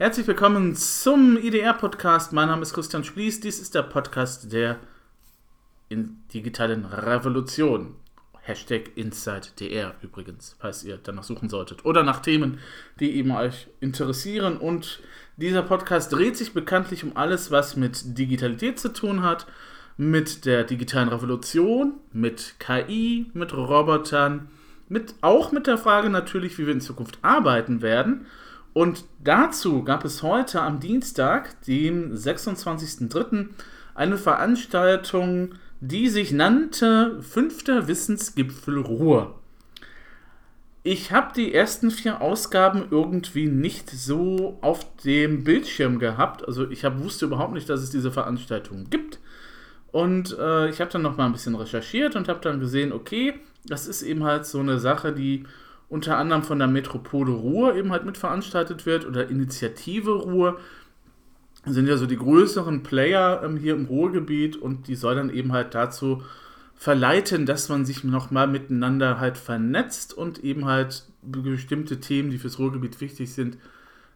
Herzlich willkommen zum IDR-Podcast. Mein Name ist Christian Splies. Dies ist der Podcast der digitalen Revolution. Hashtag InsideDR übrigens, falls ihr danach suchen solltet. Oder nach Themen, die eben euch interessieren. Und dieser Podcast dreht sich bekanntlich um alles, was mit Digitalität zu tun hat, mit der digitalen Revolution, mit KI, mit Robotern, mit, auch mit der Frage natürlich, wie wir in Zukunft arbeiten werden. Und dazu gab es heute am Dienstag, dem 26.03., eine Veranstaltung, die sich nannte Fünfter Wissensgipfel Ruhr. Ich habe die ersten vier Ausgaben irgendwie nicht so auf dem Bildschirm gehabt. Also ich hab, wusste überhaupt nicht, dass es diese Veranstaltung gibt. Und äh, ich habe dann noch mal ein bisschen recherchiert und habe dann gesehen, okay, das ist eben halt so eine Sache, die unter anderem von der Metropole Ruhr eben halt mitveranstaltet wird oder Initiative Ruhr. Sind ja so die größeren Player ähm, hier im Ruhrgebiet und die soll dann eben halt dazu verleiten, dass man sich nochmal miteinander halt vernetzt und eben halt bestimmte Themen, die fürs Ruhrgebiet wichtig sind,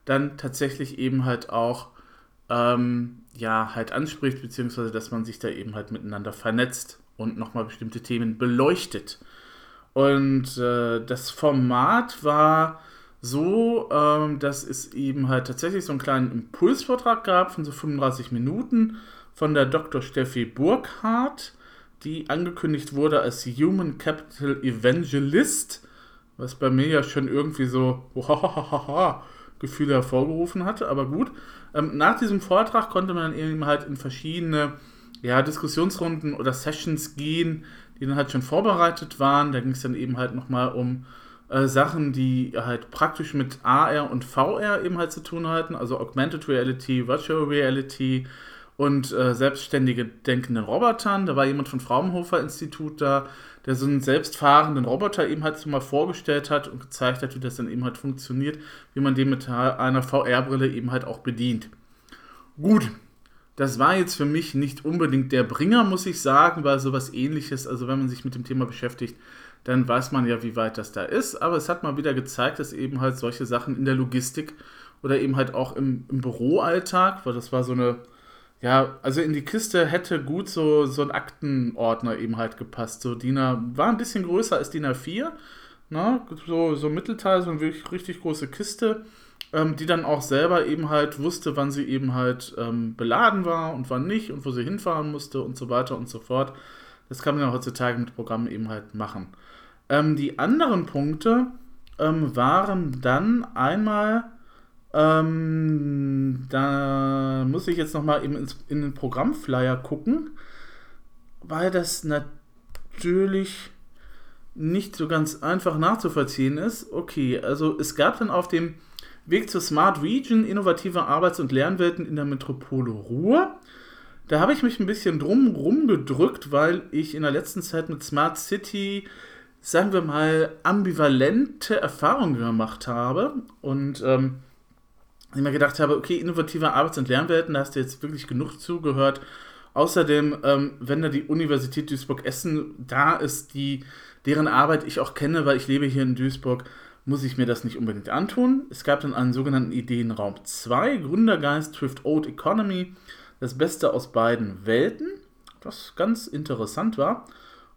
dann tatsächlich eben halt auch ähm, ja halt anspricht, beziehungsweise dass man sich da eben halt miteinander vernetzt und nochmal bestimmte Themen beleuchtet. Und äh, das Format war so, ähm, dass es eben halt tatsächlich so einen kleinen Impulsvortrag gab von so 35 Minuten von der Dr. Steffi Burkhardt, die angekündigt wurde als Human Capital Evangelist, was bei mir ja schon irgendwie so Gefühle hervorgerufen hatte, aber gut. Ähm, nach diesem Vortrag konnte man eben halt in verschiedene ja, Diskussionsrunden oder Sessions gehen, die dann halt schon vorbereitet waren. Da ging es dann eben halt nochmal um äh, Sachen, die halt praktisch mit AR und VR eben halt zu tun hatten, also Augmented Reality, Virtual Reality und äh, selbstständige denkenden Robotern. Da war jemand von Fraunhofer Institut da, der so einen selbstfahrenden Roboter eben halt so mal vorgestellt hat und gezeigt hat, wie das dann eben halt funktioniert, wie man den mit einer VR-Brille eben halt auch bedient. Gut, das war jetzt für mich nicht unbedingt der Bringer, muss ich sagen, weil sowas ähnliches, also wenn man sich mit dem Thema beschäftigt, dann weiß man ja, wie weit das da ist. Aber es hat mal wieder gezeigt, dass eben halt solche Sachen in der Logistik oder eben halt auch im, im Büroalltag, weil das war so eine, ja, also in die Kiste hätte gut so, so ein Aktenordner eben halt gepasst. So DIN A, war ein bisschen größer als DIN A4, ne? so, so Mittelteil, so eine wirklich richtig große Kiste ähm, die dann auch selber eben halt wusste, wann sie eben halt ähm, beladen war und wann nicht und wo sie hinfahren musste und so weiter und so fort. Das kann man ja heutzutage mit Programmen eben halt machen. Ähm, die anderen Punkte ähm, waren dann einmal, ähm, da muss ich jetzt nochmal eben ins, in den Programmflyer gucken, weil das natürlich nicht so ganz einfach nachzuvollziehen ist. Okay, also es gab dann auf dem Weg zur Smart Region, innovative Arbeits- und Lernwelten in der Metropole Ruhr. Da habe ich mich ein bisschen drum rumgedrückt, weil ich in der letzten Zeit mit Smart City, sagen wir mal, ambivalente Erfahrungen gemacht habe. Und ähm, ich mir gedacht habe, okay, innovative Arbeits- und Lernwelten, da hast du jetzt wirklich genug zugehört. Außerdem, ähm, wenn da die Universität Duisburg-Essen da ist, die, deren Arbeit ich auch kenne, weil ich lebe hier in Duisburg, muss ich mir das nicht unbedingt antun. Es gab dann einen sogenannten Ideenraum 2, Gründergeist trifft Old Economy, das Beste aus beiden Welten, was ganz interessant war.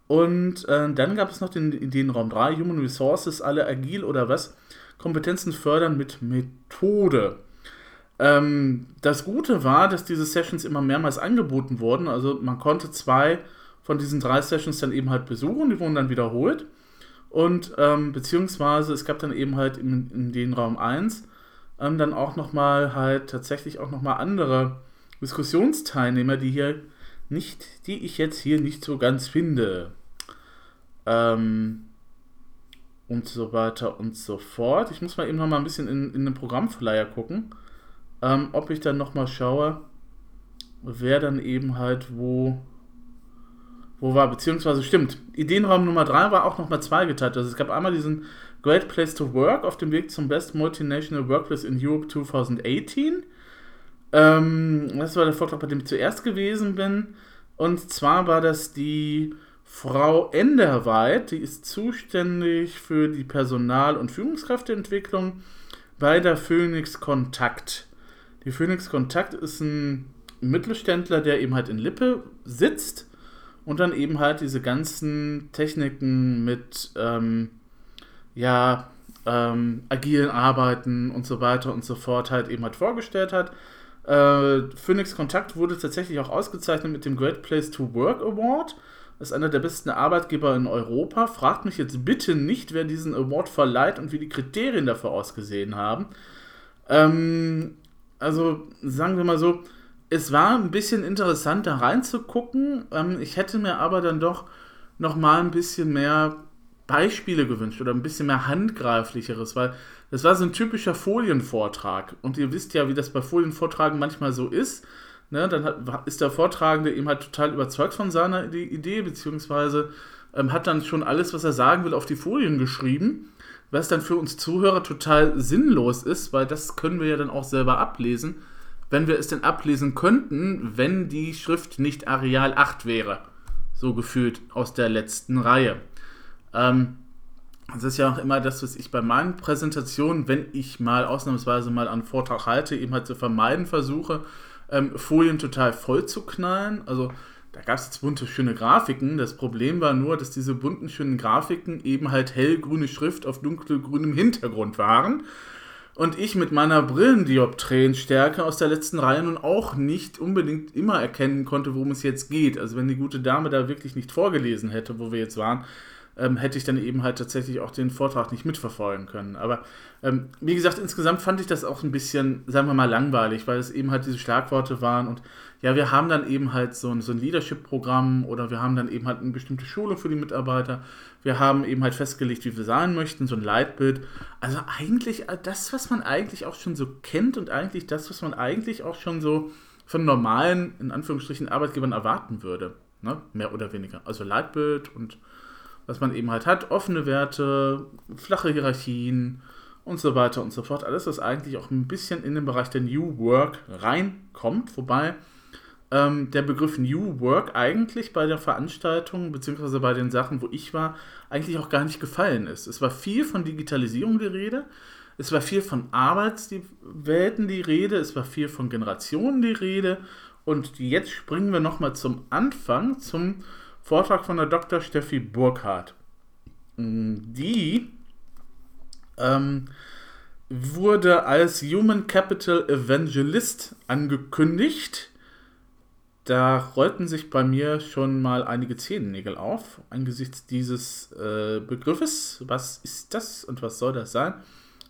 Und äh, dann gab es noch den Ideenraum 3, Human Resources, alle agil oder was, Kompetenzen fördern mit Methode. Ähm, das Gute war, dass diese Sessions immer mehrmals angeboten wurden, also man konnte zwei von diesen drei Sessions dann eben halt besuchen, die wurden dann wiederholt. Und ähm, beziehungsweise es gab dann eben halt in, in den Raum 1 ähm, dann auch nochmal halt tatsächlich auch nochmal andere Diskussionsteilnehmer, die hier nicht, die ich jetzt hier nicht so ganz finde. Ähm, und so weiter und so fort. Ich muss mal eben nochmal ein bisschen in, in den Programmflyer gucken, ähm, ob ich dann nochmal schaue, wer dann eben halt wo wo war, beziehungsweise stimmt, Ideenraum Nummer 3 war auch nochmal zweigeteilt. Also es gab einmal diesen Great Place to Work auf dem Weg zum Best Multinational Workplace in Europe 2018. Ähm, das war der Vortrag, bei dem ich zuerst gewesen bin. Und zwar war das die Frau Enderweit, die ist zuständig für die Personal- und Führungskräfteentwicklung bei der Phoenix Kontakt. Die Phoenix Kontakt ist ein Mittelständler, der eben halt in Lippe sitzt und dann eben halt diese ganzen Techniken mit ähm, ja, ähm, agilen Arbeiten und so weiter und so fort halt eben halt vorgestellt hat. Äh, Phoenix Kontakt wurde tatsächlich auch ausgezeichnet mit dem Great Place to Work Award. Das ist einer der besten Arbeitgeber in Europa. Fragt mich jetzt bitte nicht, wer diesen Award verleiht und wie die Kriterien dafür ausgesehen haben. Ähm, also sagen wir mal so, es war ein bisschen interessant da reinzugucken. Ähm, ich hätte mir aber dann doch noch mal ein bisschen mehr Beispiele gewünscht oder ein bisschen mehr handgreiflicheres, weil das war so ein typischer Folienvortrag. Und ihr wisst ja, wie das bei Folienvortragen manchmal so ist. Ne, dann hat, ist der Vortragende eben halt total überzeugt von seiner Idee, beziehungsweise ähm, hat dann schon alles, was er sagen will, auf die Folien geschrieben, was dann für uns Zuhörer total sinnlos ist, weil das können wir ja dann auch selber ablesen, wenn wir es denn ablesen könnten, wenn die Schrift nicht Areal 8 wäre. So gefühlt aus der letzten Reihe. Ähm, das ist ja auch immer das, was ich bei meinen Präsentationen, wenn ich mal ausnahmsweise mal einen Vortrag halte, eben halt zu vermeiden versuche, ähm, Folien total voll zu knallen. Also da gab es jetzt bunte, schöne Grafiken. Das Problem war nur, dass diese bunten, schönen Grafiken eben halt hellgrüne Schrift auf dunkelgrünem Hintergrund waren. Und ich mit meiner Brillendiopträenstärke aus der letzten Reihe nun auch nicht unbedingt immer erkennen konnte, worum es jetzt geht. Also wenn die gute Dame da wirklich nicht vorgelesen hätte, wo wir jetzt waren, ähm, hätte ich dann eben halt tatsächlich auch den Vortrag nicht mitverfolgen können. Aber ähm, wie gesagt, insgesamt fand ich das auch ein bisschen, sagen wir mal, langweilig, weil es eben halt diese Schlagworte waren und ja, wir haben dann eben halt so ein, so ein Leadership-Programm oder wir haben dann eben halt eine bestimmte Schule für die Mitarbeiter. Wir haben eben halt festgelegt, wie wir sein möchten, so ein Leitbild. Also eigentlich das, was man eigentlich auch schon so kennt und eigentlich das, was man eigentlich auch schon so von normalen, in Anführungsstrichen, Arbeitgebern erwarten würde. Ne? Mehr oder weniger. Also Leitbild und was man eben halt hat, offene Werte, flache Hierarchien und so weiter und so fort. Alles, was eigentlich auch ein bisschen in den Bereich der New Work reinkommt, wobei ähm, der Begriff New Work eigentlich bei der Veranstaltung, beziehungsweise bei den Sachen, wo ich war, eigentlich auch gar nicht gefallen ist. Es war viel von Digitalisierung die Rede, es war viel von Arbeitswelten die Rede, es war viel von Generationen die Rede und jetzt springen wir nochmal zum Anfang, zum Vortrag von der Dr. Steffi Burkhardt. Mm, die ähm, wurde als Human Capital Evangelist angekündigt. Da rollten sich bei mir schon mal einige Zehennägel auf angesichts dieses äh, Begriffes. Was ist das und was soll das sein?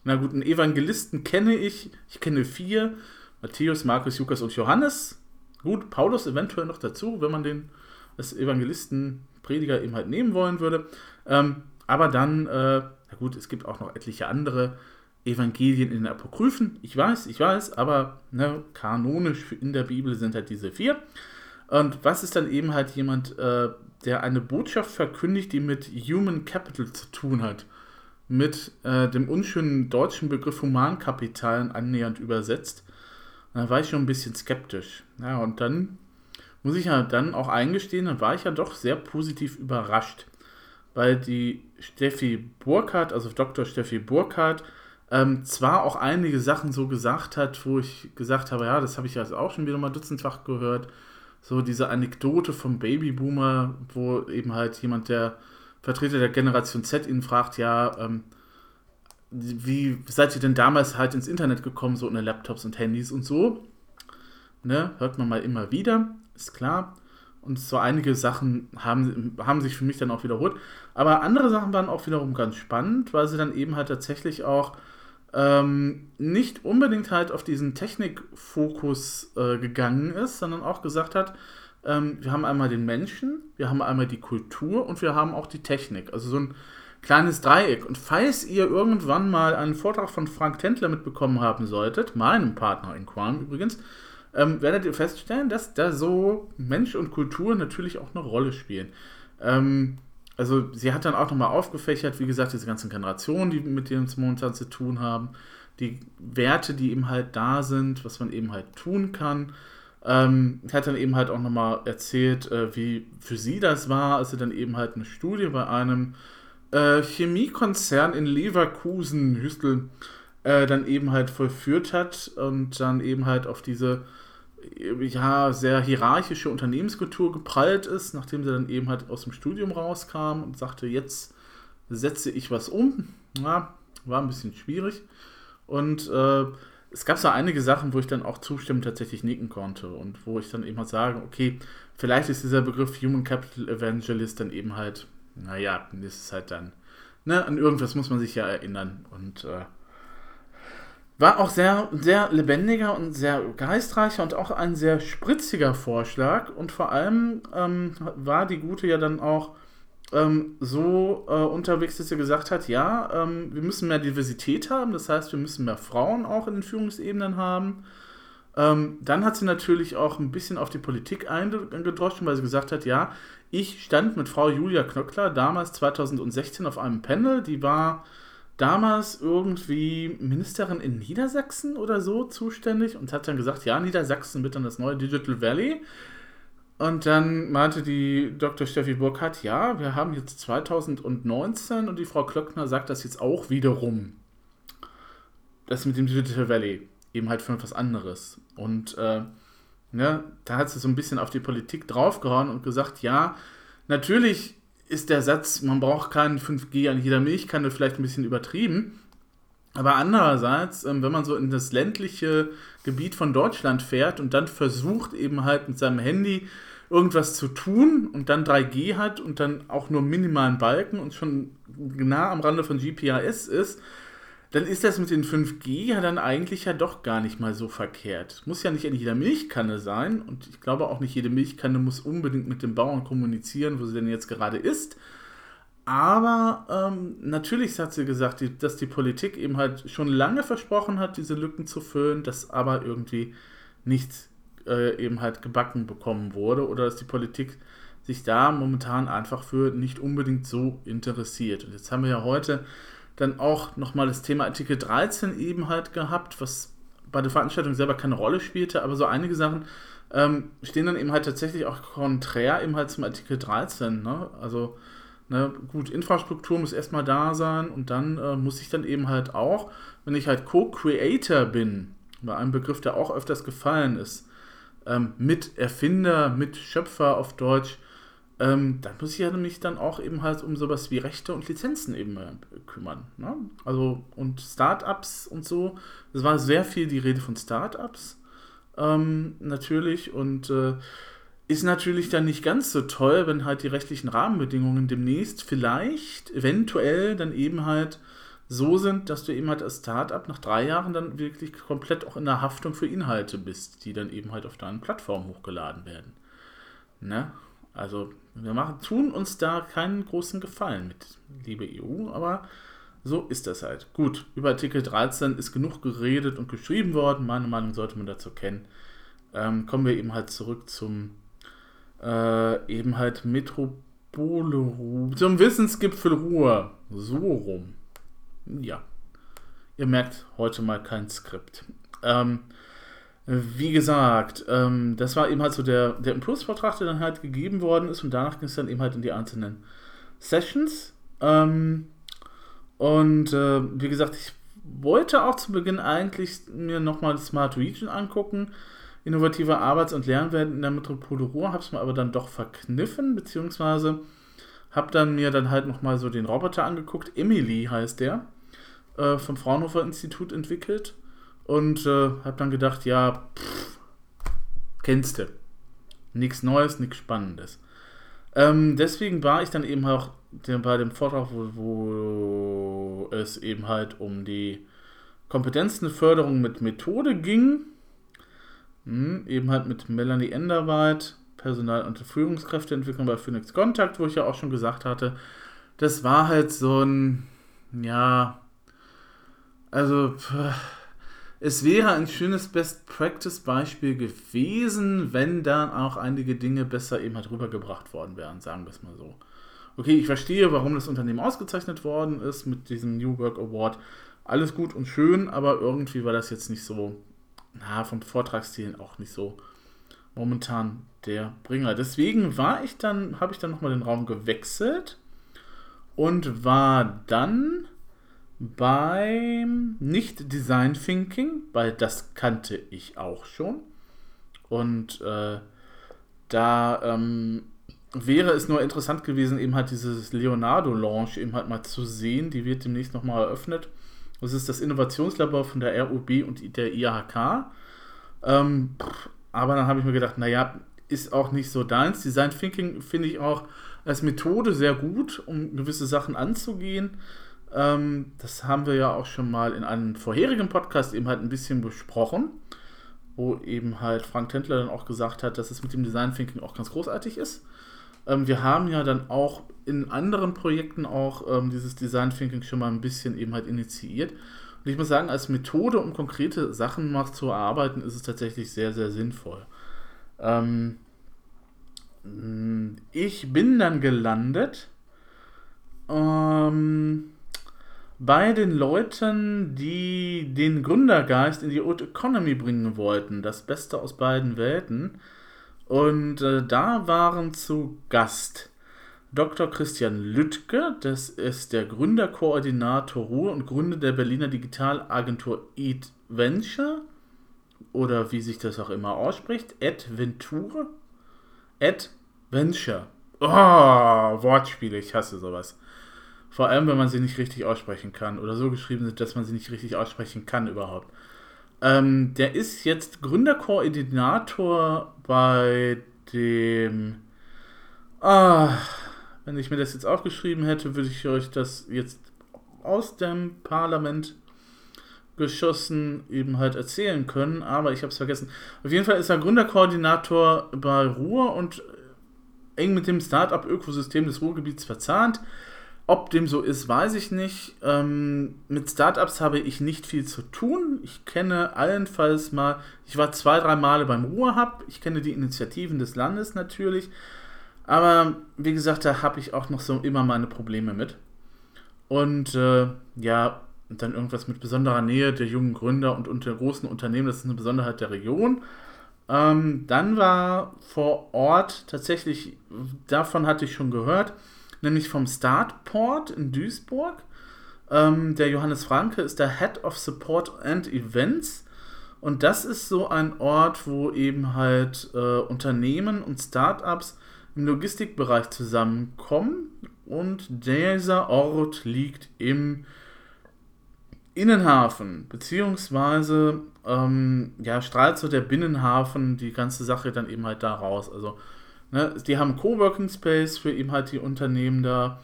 Na gut, einen Evangelisten kenne ich. Ich kenne vier. Matthäus, Markus, Lukas und Johannes. Gut, Paulus eventuell noch dazu, wenn man den als Evangelisten, Prediger eben halt nehmen wollen würde. Ähm, aber dann, äh, na gut, es gibt auch noch etliche andere Evangelien in den Apokryphen. Ich weiß, ich weiß, aber ne, kanonisch in der Bibel sind halt diese vier. Und was ist dann eben halt jemand, äh, der eine Botschaft verkündigt, die mit Human Capital zu tun hat? Mit äh, dem unschönen deutschen Begriff Humankapital annähernd übersetzt. Da war ich schon ein bisschen skeptisch. Ja, und dann muss ich ja dann auch eingestehen, dann war ich ja doch sehr positiv überrascht, weil die Steffi Burkhardt, also Dr. Steffi Burkhardt, ähm, zwar auch einige Sachen so gesagt hat, wo ich gesagt habe, ja, das habe ich ja auch schon wieder mal dutzendfach gehört, so diese Anekdote vom Babyboomer, wo eben halt jemand, der Vertreter der Generation Z ihn fragt, ja, ähm, wie seid ihr denn damals halt ins Internet gekommen, so ohne Laptops und Handys und so? Ne, hört man mal immer wieder ist klar. Und so einige Sachen haben, haben sich für mich dann auch wiederholt. Aber andere Sachen waren auch wiederum ganz spannend, weil sie dann eben halt tatsächlich auch ähm, nicht unbedingt halt auf diesen Technikfokus äh, gegangen ist, sondern auch gesagt hat, ähm, wir haben einmal den Menschen, wir haben einmal die Kultur und wir haben auch die Technik. Also so ein kleines Dreieck. Und falls ihr irgendwann mal einen Vortrag von Frank Tendler mitbekommen haben solltet, meinem Partner in Crime übrigens, ähm, werdet ihr feststellen, dass da so Mensch und Kultur natürlich auch eine Rolle spielen. Ähm, also sie hat dann auch nochmal aufgefächert, wie gesagt, diese ganzen Generationen, die mit es momentan zu tun haben, die Werte, die eben halt da sind, was man eben halt tun kann. Ähm, hat dann eben halt auch nochmal erzählt, äh, wie für sie das war, als sie dann eben halt eine Studie bei einem äh, Chemiekonzern in Leverkusen, Hüstel, äh, dann eben halt vollführt hat und dann eben halt auf diese ja, sehr hierarchische Unternehmenskultur geprallt ist, nachdem sie dann eben halt aus dem Studium rauskam und sagte, jetzt setze ich was um. Ja, war ein bisschen schwierig. Und äh, es gab so einige Sachen, wo ich dann auch zustimmend tatsächlich nicken konnte und wo ich dann eben halt sage, okay, vielleicht ist dieser Begriff Human Capital Evangelist dann eben halt, naja, das ist halt dann, ne, an irgendwas muss man sich ja erinnern und äh, war auch sehr, sehr lebendiger und sehr geistreicher und auch ein sehr spritziger Vorschlag. Und vor allem ähm, war die Gute ja dann auch ähm, so äh, unterwegs, dass sie gesagt hat, ja, ähm, wir müssen mehr Diversität haben, das heißt, wir müssen mehr Frauen auch in den Führungsebenen haben. Ähm, dann hat sie natürlich auch ein bisschen auf die Politik eingedroschen, weil sie gesagt hat, ja, ich stand mit Frau Julia Knöckler damals 2016 auf einem Panel, die war damals irgendwie Ministerin in Niedersachsen oder so zuständig und hat dann gesagt, ja, Niedersachsen wird dann das neue Digital Valley. Und dann meinte die Dr. Steffi Burkhardt, ja, wir haben jetzt 2019 und die Frau Klöckner sagt das jetzt auch wiederum. Das mit dem Digital Valley, eben halt für etwas anderes. Und äh, ne, da hat sie so ein bisschen auf die Politik draufgehauen und gesagt, ja, natürlich ist der Satz, man braucht keinen 5G an jeder Milchkanne vielleicht ein bisschen übertrieben. Aber andererseits, ähm, wenn man so in das ländliche Gebiet von Deutschland fährt und dann versucht eben halt mit seinem Handy irgendwas zu tun und dann 3G hat und dann auch nur minimalen Balken und schon nah am Rande von GPRS ist, dann ist das mit den 5G ja dann eigentlich ja doch gar nicht mal so verkehrt. Muss ja nicht in jeder Milchkanne sein und ich glaube auch nicht jede Milchkanne muss unbedingt mit dem Bauern kommunizieren, wo sie denn jetzt gerade ist. Aber ähm, natürlich hat sie gesagt, die, dass die Politik eben halt schon lange versprochen hat, diese Lücken zu füllen, dass aber irgendwie nichts äh, eben halt gebacken bekommen wurde oder dass die Politik sich da momentan einfach für nicht unbedingt so interessiert. Und jetzt haben wir ja heute dann auch nochmal das Thema Artikel 13 eben halt gehabt, was bei der Veranstaltung selber keine Rolle spielte, aber so einige Sachen ähm, stehen dann eben halt tatsächlich auch konträr eben halt zum Artikel 13. Ne? Also ne, gut, Infrastruktur muss erstmal da sein und dann äh, muss ich dann eben halt auch, wenn ich halt Co-Creator bin, bei einem Begriff, der auch öfters gefallen ist, ähm, mit Erfinder, mit Schöpfer auf Deutsch, ähm, da muss ich ja nämlich dann auch eben halt um sowas wie Rechte und Lizenzen eben äh, kümmern. Ne? Also und Startups und so. Es war sehr viel die Rede von Startups ähm, natürlich und äh, ist natürlich dann nicht ganz so toll, wenn halt die rechtlichen Rahmenbedingungen demnächst vielleicht eventuell dann eben halt so sind, dass du eben halt als Startup nach drei Jahren dann wirklich komplett auch in der Haftung für Inhalte bist, die dann eben halt auf deinen Plattformen hochgeladen werden. Ne? Also wir machen, tun uns da keinen großen Gefallen mit, liebe EU, aber so ist das halt. Gut, über Artikel 13 ist genug geredet und geschrieben worden. Meine Meinung sollte man dazu kennen. Ähm, kommen wir eben halt zurück zum äh, eben halt Metropole Ruhr, zum Wissensgipfel Ruhr. So rum. Ja. Ihr merkt heute mal kein Skript. Ähm, wie gesagt, ähm, das war eben halt so der, der Impulsvortrag, der dann halt gegeben worden ist und danach ging es dann eben halt in die einzelnen Sessions. Ähm, und äh, wie gesagt, ich wollte auch zu Beginn eigentlich mir nochmal Smart Region angucken. Innovative Arbeits- und Lernwelt in der Metropole Ruhr, habe es mir aber dann doch verkniffen, beziehungsweise habe dann mir dann halt nochmal so den Roboter angeguckt. Emily heißt der, äh, vom Fraunhofer Institut entwickelt. Und äh, habe dann gedacht, ja, pff, kennst du. Nichts Neues, nichts Spannendes. Ähm, deswegen war ich dann eben auch bei dem Vortrag, wo, wo es eben halt um die Kompetenzenförderung mit Methode ging. Hm, eben halt mit Melanie Enderweit, Personal- und Führungskräfteentwicklung bei Phoenix Contact, wo ich ja auch schon gesagt hatte, das war halt so ein, ja, also, pff, es wäre ein schönes Best-Practice-Beispiel gewesen, wenn dann auch einige Dinge besser eben halt rübergebracht worden wären, sagen wir es mal so. Okay, ich verstehe, warum das Unternehmen ausgezeichnet worden ist mit diesem New Work Award. Alles gut und schön, aber irgendwie war das jetzt nicht so, na, vom Vortragsstil auch nicht so momentan der Bringer. Deswegen war ich dann, habe ich dann nochmal den Raum gewechselt und war dann beim nicht Design Thinking, weil das kannte ich auch schon. Und äh, da ähm, wäre es nur interessant gewesen, eben halt dieses Leonardo-Launch eben halt mal zu sehen. Die wird demnächst nochmal eröffnet. Das ist das Innovationslabor von der RUB und der IHK. Ähm, aber dann habe ich mir gedacht, naja, ist auch nicht so deins. Design Thinking finde ich auch als Methode sehr gut, um gewisse Sachen anzugehen. Ähm, das haben wir ja auch schon mal in einem vorherigen Podcast eben halt ein bisschen besprochen, wo eben halt Frank Tendler dann auch gesagt hat, dass es mit dem Design Thinking auch ganz großartig ist. Ähm, wir haben ja dann auch in anderen Projekten auch ähm, dieses Design Thinking schon mal ein bisschen eben halt initiiert. Und ich muss sagen, als Methode, um konkrete Sachen mal zu erarbeiten, ist es tatsächlich sehr, sehr sinnvoll. Ähm, ich bin dann gelandet ähm, bei den Leuten, die den Gründergeist in die Old Economy bringen wollten. Das Beste aus beiden Welten. Und äh, da waren zu Gast Dr. Christian Lüttke, das ist der Gründerkoordinator Ruhr und Gründer der Berliner Digitalagentur Eat Venture oder wie sich das auch immer ausspricht, Adventure, Adventure. Oh, Wortspiele, ich hasse sowas. Vor allem, wenn man sie nicht richtig aussprechen kann oder so geschrieben sind, dass man sie nicht richtig aussprechen kann überhaupt. Ähm, der ist jetzt Gründerkoordinator bei dem. Ah, wenn ich mir das jetzt aufgeschrieben hätte, würde ich euch das jetzt aus dem Parlament geschossen eben halt erzählen können, aber ich habe es vergessen. Auf jeden Fall ist er Gründerkoordinator bei Ruhr und eng mit dem Startup-Ökosystem des Ruhrgebiets verzahnt. Ob dem so ist, weiß ich nicht. Ähm, mit Startups habe ich nicht viel zu tun. Ich kenne allenfalls mal, ich war zwei, drei Male beim Ruhr-Hub. Ich kenne die Initiativen des Landes natürlich. Aber wie gesagt, da habe ich auch noch so immer meine Probleme mit. Und äh, ja, dann irgendwas mit besonderer Nähe der jungen Gründer und unter großen Unternehmen, das ist eine Besonderheit der Region. Ähm, dann war vor Ort tatsächlich, davon hatte ich schon gehört, nämlich vom Startport in Duisburg. Ähm, der Johannes Franke ist der Head of Support and Events. Und das ist so ein Ort, wo eben halt äh, Unternehmen und Startups im Logistikbereich zusammenkommen. Und dieser Ort liegt im Innenhafen, beziehungsweise ähm, ja, strahlt so der Binnenhafen die ganze Sache dann eben halt da raus. Also Ne, die haben Coworking Space für eben halt die Unternehmen da,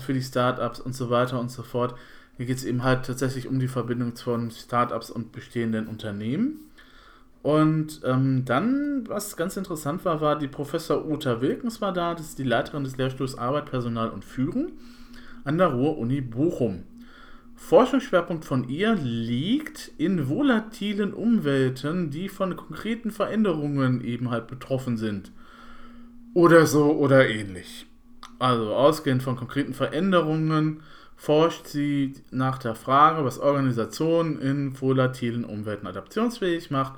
für die Startups und so weiter und so fort. Hier geht es eben halt tatsächlich um die Verbindung von Startups und bestehenden Unternehmen. Und ähm, dann, was ganz interessant war, war die Professor Uta Wilkens war da, das ist die Leiterin des Lehrstuhls Arbeit, Personal und Führen an der Ruhr-Uni Bochum. Forschungsschwerpunkt von ihr liegt in volatilen Umwelten, die von konkreten Veränderungen eben halt betroffen sind. Oder so oder ähnlich. Also ausgehend von konkreten Veränderungen forscht sie nach der Frage, was Organisationen in volatilen Umwelten adaptionsfähig macht,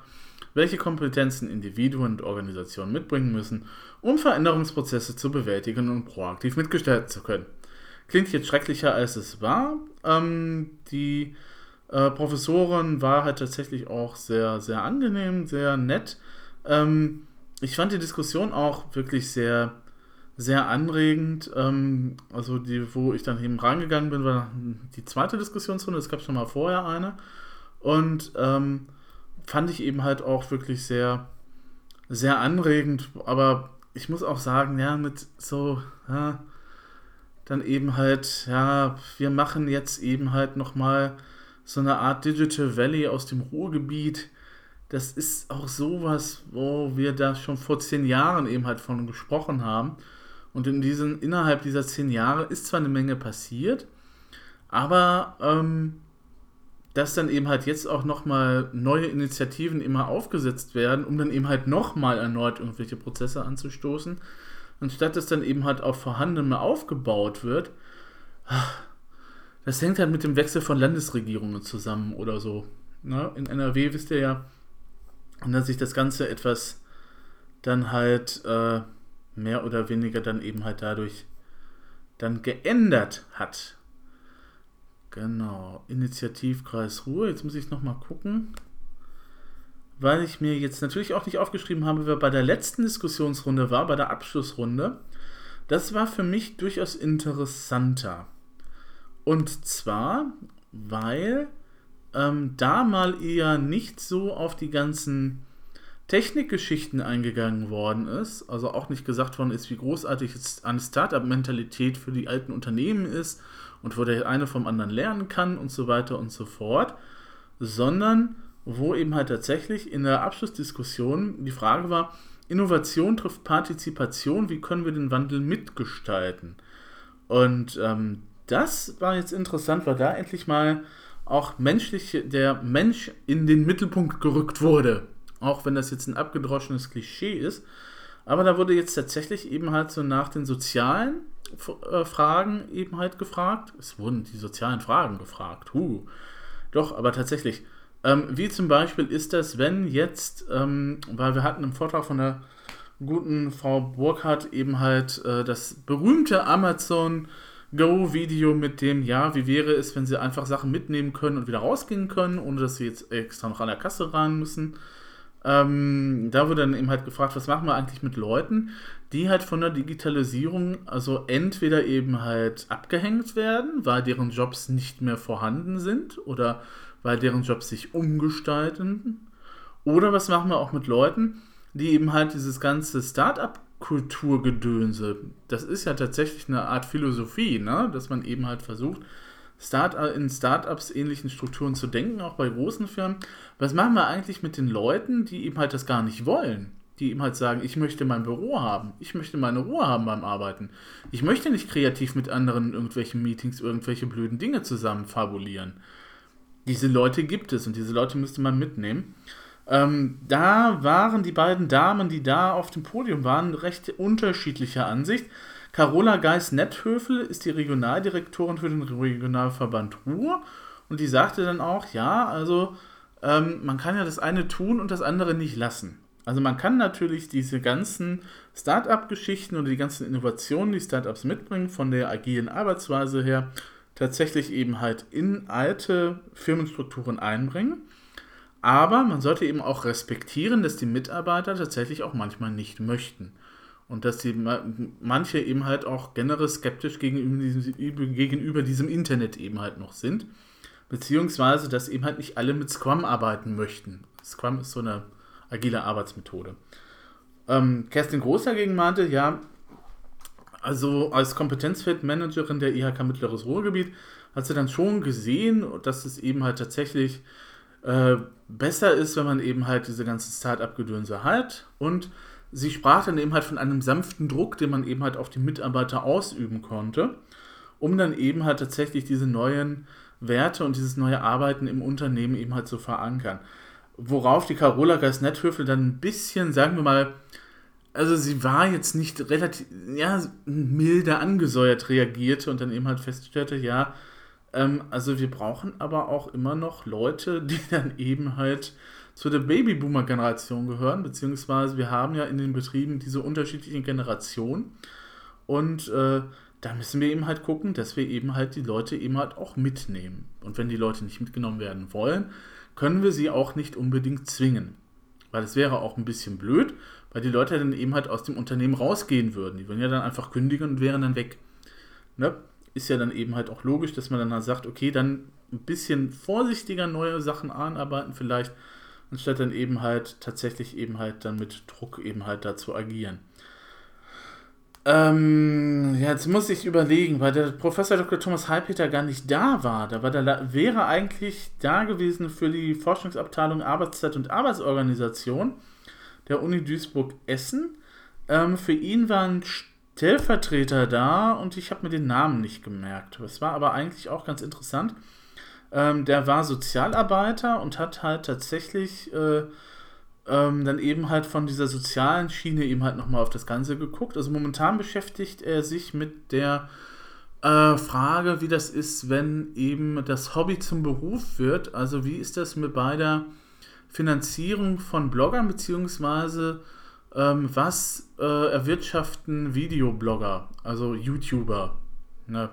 welche Kompetenzen Individuen und Organisationen mitbringen müssen, um Veränderungsprozesse zu bewältigen und proaktiv mitgestalten zu können. Klingt jetzt schrecklicher, als es war. Ähm, die äh, Professorin war halt tatsächlich auch sehr, sehr angenehm, sehr nett. Ähm, ich fand die Diskussion auch wirklich sehr, sehr anregend. Ähm, also die, wo ich dann eben reingegangen bin, war die zweite Diskussionsrunde. Es gab schon mal vorher eine. Und ähm, fand ich eben halt auch wirklich sehr, sehr anregend. Aber ich muss auch sagen, ja, mit so, ja, dann eben halt, ja, wir machen jetzt eben halt nochmal so eine Art Digital Valley aus dem Ruhrgebiet das ist auch sowas, wo wir da schon vor zehn Jahren eben halt von gesprochen haben. Und in diesen, innerhalb dieser zehn Jahre ist zwar eine Menge passiert, aber ähm, dass dann eben halt jetzt auch nochmal neue Initiativen immer aufgesetzt werden, um dann eben halt nochmal erneut irgendwelche Prozesse anzustoßen, anstatt dass dann eben halt auf Vorhandene aufgebaut wird, das hängt halt mit dem Wechsel von Landesregierungen zusammen oder so. Ne? In NRW wisst ihr ja, und dass sich das Ganze etwas dann halt äh, mehr oder weniger dann eben halt dadurch dann geändert hat. Genau, Initiativkreis Ruhr. Jetzt muss ich nochmal gucken, weil ich mir jetzt natürlich auch nicht aufgeschrieben habe, wer bei der letzten Diskussionsrunde war, bei der Abschlussrunde. Das war für mich durchaus interessanter. Und zwar, weil ähm, da mal eher nicht so auf die ganzen Technikgeschichten eingegangen worden ist, also auch nicht gesagt worden ist, wie großartig jetzt eine Startup-Mentalität für die alten Unternehmen ist und wo der eine vom anderen lernen kann und so weiter und so fort, sondern wo eben halt tatsächlich in der Abschlussdiskussion die Frage war, Innovation trifft Partizipation, wie können wir den Wandel mitgestalten? Und ähm, das war jetzt interessant, weil da endlich mal auch menschlich der Mensch in den Mittelpunkt gerückt wurde. Auch wenn das jetzt ein abgedroschenes Klischee ist. Aber da wurde jetzt tatsächlich eben halt so nach den sozialen äh, Fragen eben halt gefragt. Es wurden die sozialen Fragen gefragt. Huh. Doch, aber tatsächlich. Ähm, wie zum Beispiel ist das, wenn jetzt, ähm, weil wir hatten im Vortrag von der guten Frau Burkhardt eben halt äh, das berühmte Amazon Go-Video mit dem, ja, wie wäre es, wenn sie einfach Sachen mitnehmen können und wieder rausgehen können, ohne dass sie jetzt extra noch an der Kasse ran müssen. Ähm, da wurde dann eben halt gefragt, was machen wir eigentlich mit Leuten, die halt von der Digitalisierung also entweder eben halt abgehängt werden, weil deren Jobs nicht mehr vorhanden sind oder weil deren Jobs sich umgestalten. Oder was machen wir auch mit Leuten, die eben halt dieses ganze Start-up Kulturgedönse. Das ist ja tatsächlich eine Art Philosophie, ne? dass man eben halt versucht, Start in Startups ähnlichen Strukturen zu denken, auch bei großen Firmen. Was machen wir eigentlich mit den Leuten, die eben halt das gar nicht wollen? Die eben halt sagen, ich möchte mein Büro haben, ich möchte meine Ruhe haben beim Arbeiten. Ich möchte nicht kreativ mit anderen in irgendwelchen Meetings irgendwelche blöden Dinge zusammen fabulieren. Diese Leute gibt es und diese Leute müsste man mitnehmen. Ähm, da waren die beiden Damen, die da auf dem Podium waren, recht unterschiedlicher Ansicht. Carola Geis-Netthöfel ist die Regionaldirektorin für den Regionalverband Ruhr und die sagte dann auch, ja, also ähm, man kann ja das eine tun und das andere nicht lassen. Also man kann natürlich diese ganzen Start-up-Geschichten und die ganzen Innovationen, die Start-ups mitbringen, von der agilen Arbeitsweise her, tatsächlich eben halt in alte Firmenstrukturen einbringen. Aber man sollte eben auch respektieren, dass die Mitarbeiter tatsächlich auch manchmal nicht möchten. Und dass die manche eben halt auch generell skeptisch gegenüber diesem, gegenüber diesem Internet eben halt noch sind. Beziehungsweise, dass eben halt nicht alle mit Scrum arbeiten möchten. Scrum ist so eine agile Arbeitsmethode. Ähm, Kerstin Groß dagegen meinte, ja, also als Kompetenzfeldmanagerin der IHK Mittleres Ruhrgebiet hat sie dann schon gesehen, dass es eben halt tatsächlich äh, besser ist, wenn man eben halt diese ganzen Start-up-Gedönse hat. Und sie sprach dann eben halt von einem sanften Druck, den man eben halt auf die Mitarbeiter ausüben konnte, um dann eben halt tatsächlich diese neuen Werte und dieses neue Arbeiten im Unternehmen eben halt zu verankern. Worauf die Carola Geist-Netthöfel dann ein bisschen, sagen wir mal, also sie war jetzt nicht relativ, ja, milder angesäuert reagierte und dann eben halt feststellte, ja, ähm, also wir brauchen aber auch immer noch Leute, die dann eben halt zu der Babyboomer-Generation gehören, beziehungsweise wir haben ja in den Betrieben diese unterschiedlichen Generationen und äh, da müssen wir eben halt gucken, dass wir eben halt die Leute eben halt auch mitnehmen. Und wenn die Leute nicht mitgenommen werden wollen, können wir sie auch nicht unbedingt zwingen. Weil es wäre auch ein bisschen blöd, weil die Leute dann eben halt aus dem Unternehmen rausgehen würden. Die würden ja dann einfach kündigen und wären dann weg. Ne? Ist ja dann eben halt auch logisch, dass man dann halt sagt, okay, dann ein bisschen vorsichtiger neue Sachen anarbeiten vielleicht, anstatt dann eben halt tatsächlich eben halt dann mit Druck eben halt da zu agieren. Ähm, ja, jetzt muss ich überlegen, weil der Professor Dr. Thomas Heilpeter gar nicht da war. Da war der, wäre eigentlich da gewesen für die Forschungsabteilung Arbeitszeit und Arbeitsorganisation der Uni Duisburg-Essen. Ähm, für ihn waren Stellvertreter da und ich habe mir den Namen nicht gemerkt. Das war aber eigentlich auch ganz interessant. Ähm, der war Sozialarbeiter und hat halt tatsächlich äh, ähm, dann eben halt von dieser sozialen Schiene eben halt nochmal auf das Ganze geguckt. Also momentan beschäftigt er sich mit der äh, Frage, wie das ist, wenn eben das Hobby zum Beruf wird. Also wie ist das mit bei der Finanzierung von Bloggern beziehungsweise ähm, was äh, erwirtschaften Videoblogger, also YouTuber? Ne?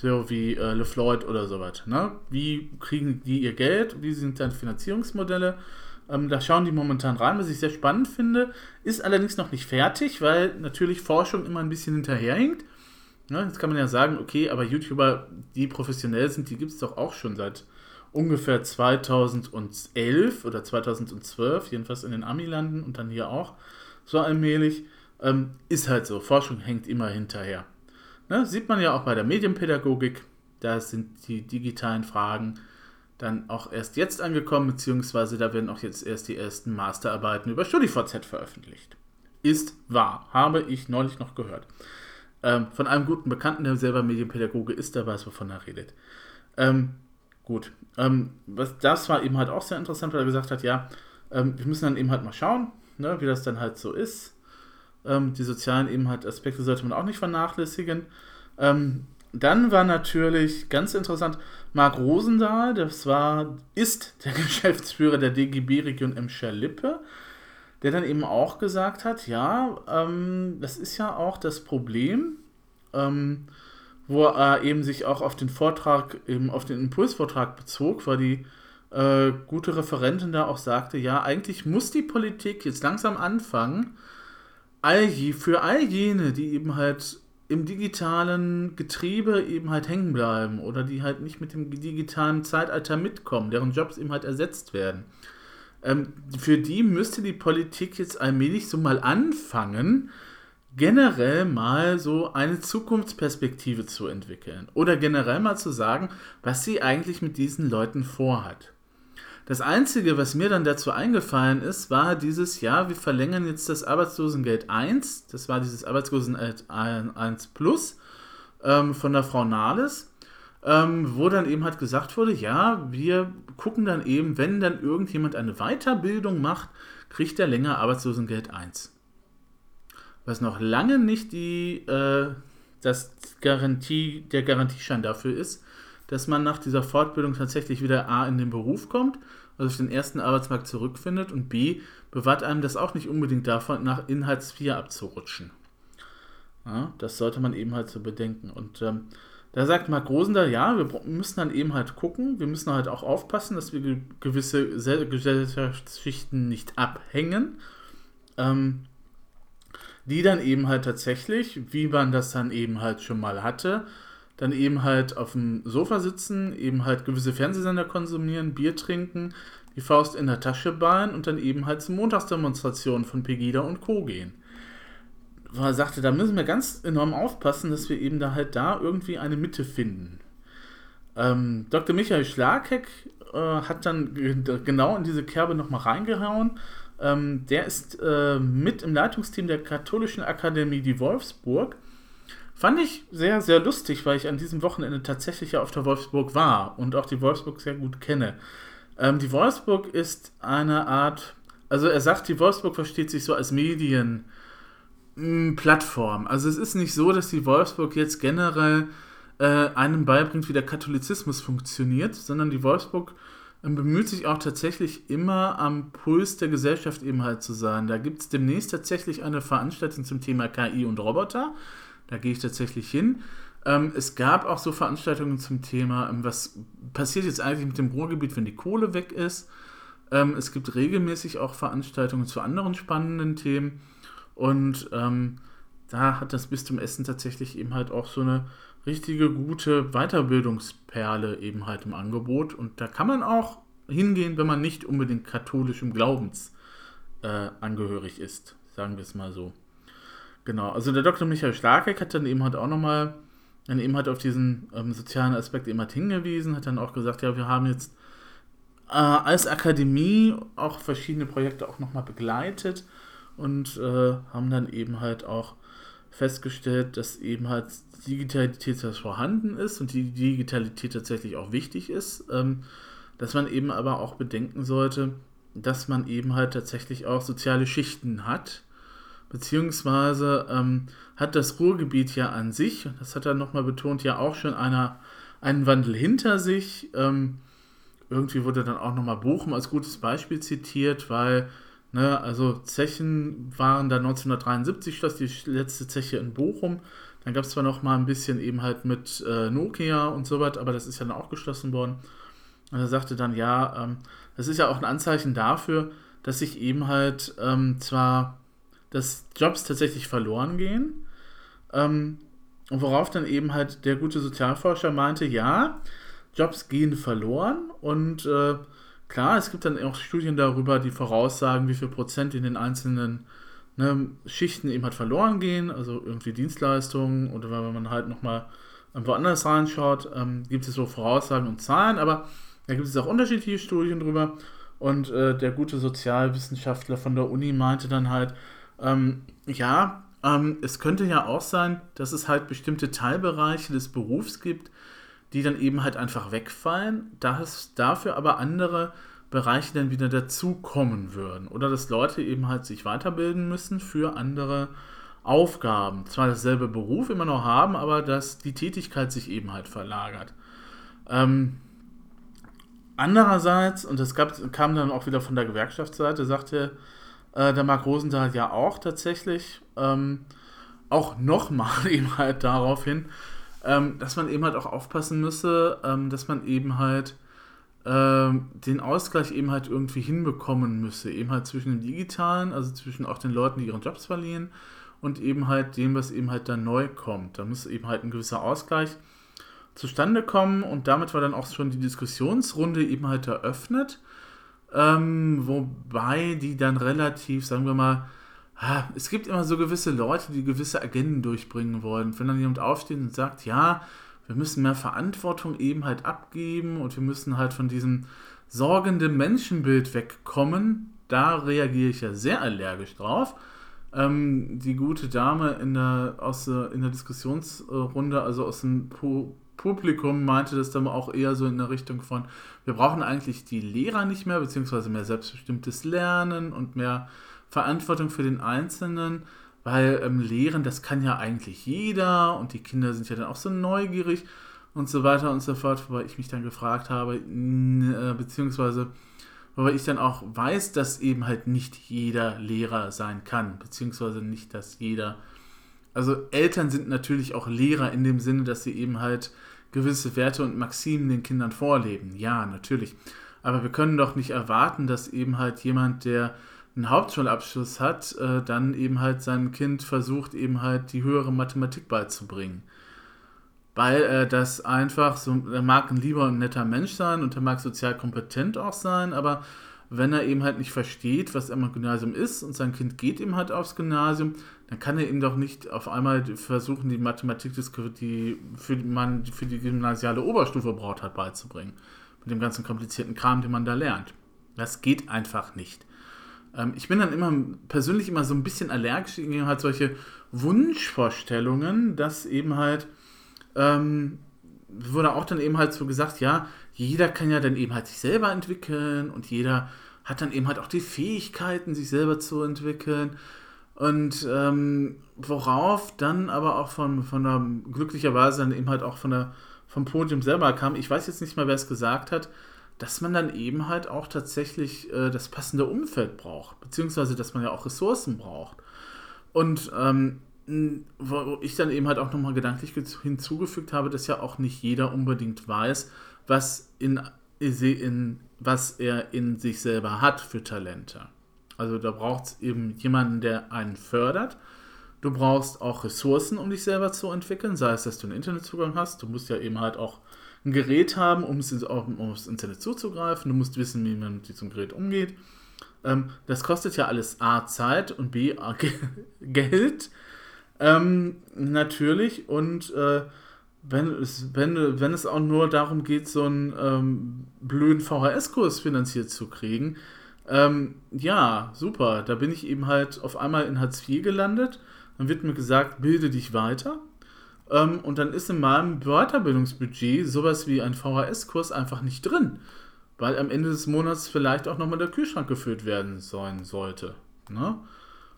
so wie äh, LeFloid oder sowas. Ne? Wie kriegen die ihr Geld? Wie sind dann Finanzierungsmodelle? Ähm, da schauen die momentan rein, was ich sehr spannend finde. Ist allerdings noch nicht fertig, weil natürlich Forschung immer ein bisschen hinterherhinkt. Ne? Jetzt kann man ja sagen, okay, aber YouTuber, die professionell sind, die gibt es doch auch schon seit ungefähr 2011 oder 2012, jedenfalls in den Ami-Landen und dann hier auch so allmählich. Ähm, ist halt so, Forschung hängt immer hinterher. Ne, sieht man ja auch bei der Medienpädagogik, da sind die digitalen Fragen dann auch erst jetzt angekommen, beziehungsweise da werden auch jetzt erst die ersten Masterarbeiten über StudiVZ veröffentlicht. Ist wahr, habe ich neulich noch gehört. Ähm, von einem guten Bekannten, der selber Medienpädagoge ist, der weiß, wovon er redet. Ähm, gut, ähm, was, das war eben halt auch sehr interessant, weil er gesagt hat, ja, ähm, wir müssen dann eben halt mal schauen, ne, wie das dann halt so ist. Ähm, die sozialen eben halt Aspekte sollte man auch nicht vernachlässigen. Ähm, dann war natürlich ganz interessant Marc Rosendahl, das war, ist der Geschäftsführer der DGB-Region Emscher-Lippe, der dann eben auch gesagt hat, ja, ähm, das ist ja auch das Problem, ähm, wo er eben sich auch auf den Vortrag, eben auf den Impulsvortrag bezog, weil die äh, gute Referentin da auch sagte, ja, eigentlich muss die Politik jetzt langsam anfangen, all je, für all jene, die eben halt im digitalen Getriebe eben halt hängen bleiben oder die halt nicht mit dem digitalen Zeitalter mitkommen, deren Jobs eben halt ersetzt werden. Ähm, für die müsste die Politik jetzt allmählich so mal anfangen, generell mal so eine Zukunftsperspektive zu entwickeln oder generell mal zu sagen, was sie eigentlich mit diesen Leuten vorhat. Das Einzige, was mir dann dazu eingefallen ist, war dieses Jahr, wir verlängern jetzt das Arbeitslosengeld 1, das war dieses Arbeitslosengeld 1 Plus ähm, von der Frau Nahles, ähm, wo dann eben halt gesagt wurde, ja, wir gucken dann eben, wenn dann irgendjemand eine Weiterbildung macht, kriegt er länger Arbeitslosengeld 1. Was noch lange nicht die, äh, das Garantie, der Garantieschein dafür ist, dass man nach dieser Fortbildung tatsächlich wieder A in den Beruf kommt, also auf den ersten Arbeitsmarkt zurückfindet und B bewahrt einem das auch nicht unbedingt davon, nach Inhalts 4 abzurutschen. Ja, das sollte man eben halt so bedenken. Und ähm, da sagt Marc Rosendahl, ja, wir müssen dann eben halt gucken, wir müssen halt auch aufpassen, dass wir gewisse Gesellschaftsschichten nicht abhängen, ähm, die dann eben halt tatsächlich, wie man das dann eben halt schon mal hatte, dann eben halt auf dem Sofa sitzen, eben halt gewisse Fernsehsender konsumieren, Bier trinken, die Faust in der Tasche ballen und dann eben halt zur Montagsdemonstration von Pegida und Co. gehen. Er sagte, da müssen wir ganz enorm aufpassen, dass wir eben da halt da irgendwie eine Mitte finden. Ähm, Dr. Michael Schlagheck äh, hat dann genau in diese Kerbe nochmal reingehauen. Ähm, der ist äh, mit im Leitungsteam der Katholischen Akademie die Wolfsburg Fand ich sehr, sehr lustig, weil ich an diesem Wochenende tatsächlich ja auf der Wolfsburg war und auch die Wolfsburg sehr gut kenne. Ähm, die Wolfsburg ist eine Art, also er sagt, die Wolfsburg versteht sich so als Medienplattform. Also es ist nicht so, dass die Wolfsburg jetzt generell äh, einem beibringt, wie der Katholizismus funktioniert, sondern die Wolfsburg äh, bemüht sich auch tatsächlich immer am Puls der Gesellschaft eben halt zu sein. Da gibt es demnächst tatsächlich eine Veranstaltung zum Thema KI und Roboter. Da gehe ich tatsächlich hin. Ähm, es gab auch so Veranstaltungen zum Thema, ähm, was passiert jetzt eigentlich mit dem Ruhrgebiet, wenn die Kohle weg ist. Ähm, es gibt regelmäßig auch Veranstaltungen zu anderen spannenden Themen. Und ähm, da hat das Bistum Essen tatsächlich eben halt auch so eine richtige gute Weiterbildungsperle eben halt im Angebot. Und da kann man auch hingehen, wenn man nicht unbedingt katholischem Glaubens äh, angehörig ist, sagen wir es mal so. Genau, also der Dr. Michael Schlageck hat dann eben halt auch nochmal dann eben halt auf diesen ähm, sozialen Aspekt eben halt hingewiesen, hat dann auch gesagt, ja, wir haben jetzt äh, als Akademie auch verschiedene Projekte auch nochmal begleitet und äh, haben dann eben halt auch festgestellt, dass eben halt Digitalität vorhanden ist und die Digitalität tatsächlich auch wichtig ist, ähm, dass man eben aber auch bedenken sollte, dass man eben halt tatsächlich auch soziale Schichten hat, beziehungsweise ähm, hat das Ruhrgebiet ja an sich, das hat er nochmal betont, ja auch schon einer, einen Wandel hinter sich. Ähm, irgendwie wurde dann auch nochmal Bochum als gutes Beispiel zitiert, weil, ne, also Zechen waren da 1973, schloss die letzte Zeche in Bochum. Dann gab es zwar noch mal ein bisschen eben halt mit äh, Nokia und so was, aber das ist ja dann auch geschlossen worden. Und er sagte dann, ja, ähm, das ist ja auch ein Anzeichen dafür, dass sich eben halt ähm, zwar, dass Jobs tatsächlich verloren gehen, ähm, und worauf dann eben halt der gute Sozialforscher meinte, ja, Jobs gehen verloren. Und äh, klar, es gibt dann auch Studien darüber, die voraussagen, wie viel Prozent in den einzelnen ne, Schichten eben halt verloren gehen, also irgendwie Dienstleistungen oder wenn man halt nochmal woanders reinschaut, ähm, gibt es so Voraussagen und Zahlen, aber da gibt es auch unterschiedliche Studien drüber. Und äh, der gute Sozialwissenschaftler von der Uni meinte dann halt, ähm, ja, ähm, es könnte ja auch sein, dass es halt bestimmte Teilbereiche des Berufs gibt, die dann eben halt einfach wegfallen, dass dafür aber andere Bereiche dann wieder dazukommen würden. Oder dass Leute eben halt sich weiterbilden müssen für andere Aufgaben. Zwar dasselbe Beruf immer noch haben, aber dass die Tätigkeit sich eben halt verlagert. Ähm, andererseits, und das gab, kam dann auch wieder von der Gewerkschaftsseite, sagte äh, der Marc Rosenthal ja auch tatsächlich, ähm, auch nochmal eben halt darauf hin, ähm, dass man eben halt auch aufpassen müsse, ähm, dass man eben halt ähm, den Ausgleich eben halt irgendwie hinbekommen müsse. Eben halt zwischen dem Digitalen, also zwischen auch den Leuten, die ihren Jobs verlieren und eben halt dem, was eben halt dann neu kommt. Da muss eben halt ein gewisser Ausgleich zustande kommen und damit war dann auch schon die Diskussionsrunde eben halt eröffnet. Ähm, wobei die dann relativ, sagen wir mal, es gibt immer so gewisse Leute, die gewisse Agenden durchbringen wollen. Wenn dann jemand aufsteht und sagt, ja, wir müssen mehr Verantwortung eben halt abgeben und wir müssen halt von diesem sorgenden Menschenbild wegkommen, da reagiere ich ja sehr allergisch drauf. Ähm, die gute Dame in der, aus, in der Diskussionsrunde, also aus dem Pu Publikum, meinte das dann auch eher so in der Richtung von, wir brauchen eigentlich die Lehrer nicht mehr, beziehungsweise mehr selbstbestimmtes Lernen und mehr Verantwortung für den Einzelnen, weil ähm, Lehren, das kann ja eigentlich jeder und die Kinder sind ja dann auch so neugierig und so weiter und so fort, wobei ich mich dann gefragt habe, äh, beziehungsweise wobei ich dann auch weiß, dass eben halt nicht jeder Lehrer sein kann, beziehungsweise nicht, dass jeder, also Eltern sind natürlich auch Lehrer in dem Sinne, dass sie eben halt gewisse Werte und Maximen den Kindern vorleben, ja, natürlich, aber wir können doch nicht erwarten, dass eben halt jemand, der einen Hauptschulabschluss hat, äh, dann eben halt seinem Kind versucht, eben halt die höhere Mathematik beizubringen. Weil er das einfach, so, er mag ein lieber und netter Mensch sein und er mag sozial kompetent auch sein, aber wenn er eben halt nicht versteht, was am Gymnasium ist und sein Kind geht eben halt aufs Gymnasium, dann kann er ihm doch nicht auf einmal versuchen, die Mathematik, die für, man für die gymnasiale Oberstufe braucht hat, beizubringen. Mit dem ganzen komplizierten Kram, den man da lernt. Das geht einfach nicht. Ähm, ich bin dann immer persönlich immer so ein bisschen allergisch gegen halt solche Wunschvorstellungen, dass eben halt, ähm, wurde auch dann eben halt so gesagt, ja, jeder kann ja dann eben halt sich selber entwickeln und jeder hat dann eben halt auch die Fähigkeiten, sich selber zu entwickeln. Und ähm, worauf dann aber auch von, von der, glücklicherweise dann eben halt auch von der, vom Podium selber kam, ich weiß jetzt nicht mal, wer es gesagt hat, dass man dann eben halt auch tatsächlich äh, das passende Umfeld braucht, beziehungsweise dass man ja auch Ressourcen braucht. Und ähm, wo ich dann eben halt auch nochmal gedanklich hinzugefügt habe, dass ja auch nicht jeder unbedingt weiß, was, in, in, was er in sich selber hat für Talente. Also da braucht es eben jemanden, der einen fördert. Du brauchst auch Ressourcen, um dich selber zu entwickeln, sei es, dass du einen Internetzugang hast. Du musst ja eben halt auch ein Gerät haben, um es um aufs Internet zuzugreifen. Du musst wissen, wie man mit diesem Gerät umgeht. Ähm, das kostet ja alles A Zeit und B A Geld. Ähm, natürlich. Und äh, wenn, es, wenn, wenn es auch nur darum geht, so einen ähm, blöden VHS-Kurs finanziert zu kriegen, ähm, ja, super. Da bin ich eben halt auf einmal in Hartz IV gelandet. Dann wird mir gesagt, bilde dich weiter. Ähm, und dann ist in meinem Weiterbildungsbudget sowas wie ein VHS-Kurs einfach nicht drin, weil am Ende des Monats vielleicht auch nochmal der Kühlschrank gefüllt werden sollen sollte. Ne?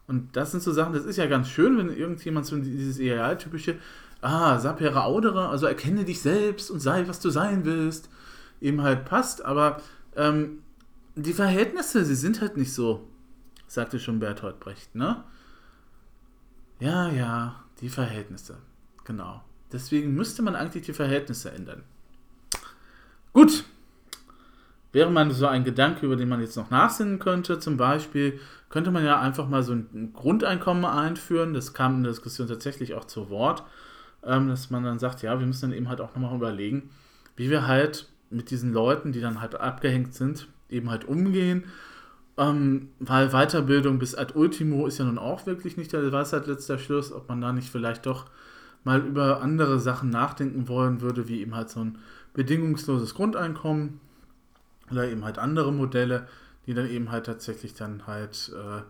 Und das sind so Sachen, das ist ja ganz schön, wenn irgendjemand so dieses idealtypische, ah, sapere audere, also erkenne dich selbst und sei, was du sein willst, eben halt passt, aber ähm, die Verhältnisse, sie sind halt nicht so, sagte schon Bertolt Brecht, ne? Ja, ja, die Verhältnisse. Genau. Deswegen müsste man eigentlich die Verhältnisse ändern. Gut. Wäre man so ein Gedanke, über den man jetzt noch nachsinnen könnte, zum Beispiel, könnte man ja einfach mal so ein Grundeinkommen einführen. Das kam in der Diskussion tatsächlich auch zu Wort, ähm, dass man dann sagt, ja, wir müssen dann eben halt auch nochmal überlegen, wie wir halt mit diesen Leuten, die dann halt abgehängt sind, eben halt umgehen. Ähm, weil Weiterbildung bis ad ultimo ist ja nun auch wirklich nicht der Weisheit letzter Schluss, ob man da nicht vielleicht doch mal über andere Sachen nachdenken wollen würde, wie eben halt so ein bedingungsloses Grundeinkommen oder eben halt andere Modelle, die dann eben halt tatsächlich dann halt äh,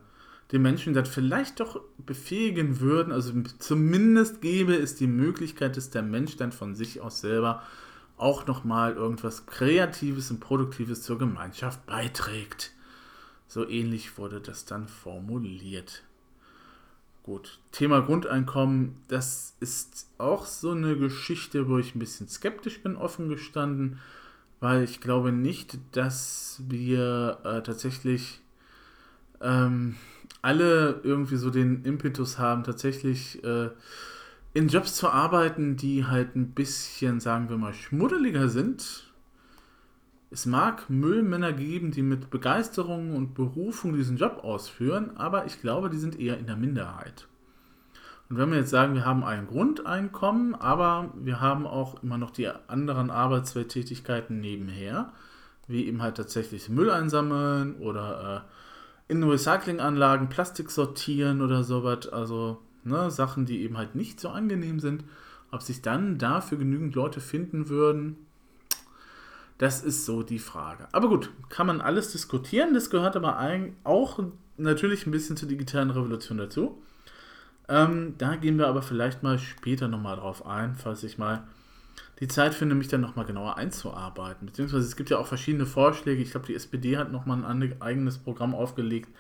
den Menschen dann vielleicht doch befähigen würden. Also zumindest gäbe es die Möglichkeit, dass der Mensch dann von sich aus selber auch nochmal irgendwas Kreatives und Produktives zur Gemeinschaft beiträgt. So ähnlich wurde das dann formuliert. Gut, Thema Grundeinkommen, das ist auch so eine Geschichte, wo ich ein bisschen skeptisch bin, offen gestanden, weil ich glaube nicht, dass wir äh, tatsächlich ähm, alle irgendwie so den Impetus haben, tatsächlich äh, in Jobs zu arbeiten, die halt ein bisschen, sagen wir mal, schmuddeliger sind, es mag Müllmänner geben, die mit Begeisterung und Berufung diesen Job ausführen, aber ich glaube, die sind eher in der Minderheit. Und wenn wir jetzt sagen, wir haben ein Grundeinkommen, aber wir haben auch immer noch die anderen Arbeitswelttätigkeiten nebenher, wie eben halt tatsächlich Müll einsammeln oder äh, in Recyclinganlagen Plastik sortieren oder sowas, also ne, Sachen, die eben halt nicht so angenehm sind, ob sich dann dafür genügend Leute finden würden, das ist so die Frage. Aber gut, kann man alles diskutieren. Das gehört aber auch natürlich ein bisschen zur digitalen Revolution dazu. Ähm, da gehen wir aber vielleicht mal später nochmal drauf ein, falls ich mal die Zeit finde, mich dann nochmal genauer einzuarbeiten. Beziehungsweise es gibt ja auch verschiedene Vorschläge. Ich glaube, die SPD hat nochmal ein eigenes Programm aufgelegt,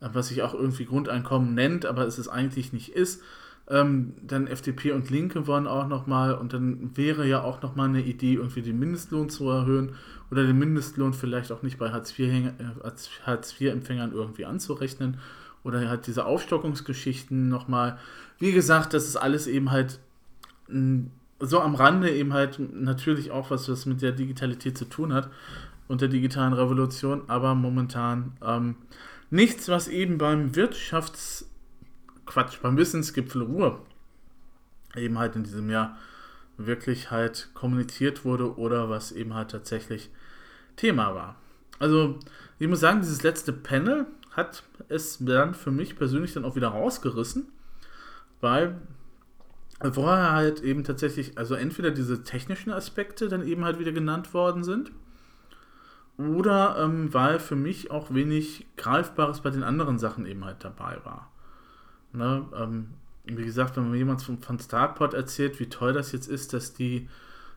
was sich auch irgendwie Grundeinkommen nennt, aber es ist eigentlich nicht ist. Ähm, dann FDP und Linke wollen auch nochmal, und dann wäre ja auch nochmal eine Idee, irgendwie den Mindestlohn zu erhöhen oder den Mindestlohn vielleicht auch nicht bei Hartz-IV-Empfängern äh, irgendwie anzurechnen oder halt diese Aufstockungsgeschichten nochmal. Wie gesagt, das ist alles eben halt so am Rande eben halt natürlich auch was, was mit der Digitalität zu tun hat und der digitalen Revolution, aber momentan ähm, nichts, was eben beim Wirtschafts- Quatsch, beim Wissensgipfel Ruhr eben halt in diesem Jahr wirklich halt kommuniziert wurde oder was eben halt tatsächlich Thema war. Also, ich muss sagen, dieses letzte Panel hat es dann für mich persönlich dann auch wieder rausgerissen, weil vorher halt eben tatsächlich, also entweder diese technischen Aspekte dann eben halt wieder genannt worden sind, oder ähm, weil für mich auch wenig Greifbares bei den anderen Sachen eben halt dabei war. Ne, ähm, wie gesagt, wenn mir jemand von, von Startport erzählt, wie toll das jetzt ist, dass die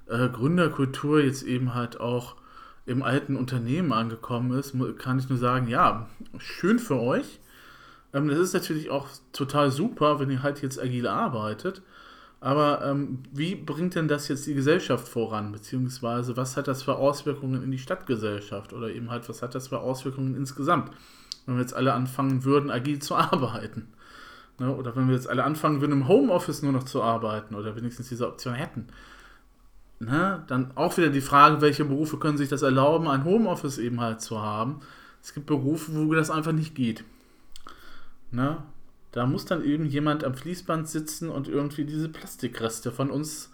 äh, Gründerkultur jetzt eben halt auch im alten Unternehmen angekommen ist, kann ich nur sagen, ja, schön für euch. Ähm, das ist natürlich auch total super, wenn ihr halt jetzt agil arbeitet. Aber ähm, wie bringt denn das jetzt die Gesellschaft voran? Beziehungsweise was hat das für Auswirkungen in die Stadtgesellschaft? Oder eben halt, was hat das für Auswirkungen insgesamt? Wenn wir jetzt alle anfangen würden, agil zu arbeiten. Ne? Oder wenn wir jetzt alle anfangen würden, im Homeoffice nur noch zu arbeiten oder wenigstens diese Option hätten. Ne? Dann auch wieder die Frage, welche Berufe können sich das erlauben, ein Homeoffice eben halt zu haben. Es gibt Berufe, wo das einfach nicht geht. Ne? Da muss dann eben jemand am Fließband sitzen und irgendwie diese Plastikreste von uns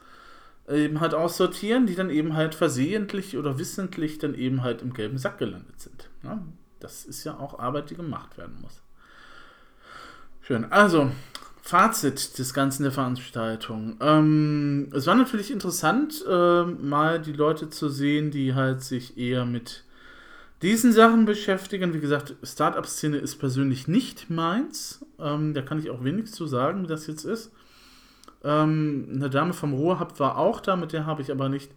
eben halt aussortieren, die dann eben halt versehentlich oder wissentlich dann eben halt im gelben Sack gelandet sind. Ne? Das ist ja auch Arbeit, die gemacht werden muss. Schön. Also, Fazit des Ganzen der Veranstaltung. Ähm, es war natürlich interessant, äh, mal die Leute zu sehen, die halt sich eher mit diesen Sachen beschäftigen. Wie gesagt, Startup-Szene ist persönlich nicht meins. Ähm, da kann ich auch wenig zu sagen, wie das jetzt ist. Ähm, eine Dame vom Ruhrhub war auch da, mit der habe ich aber nicht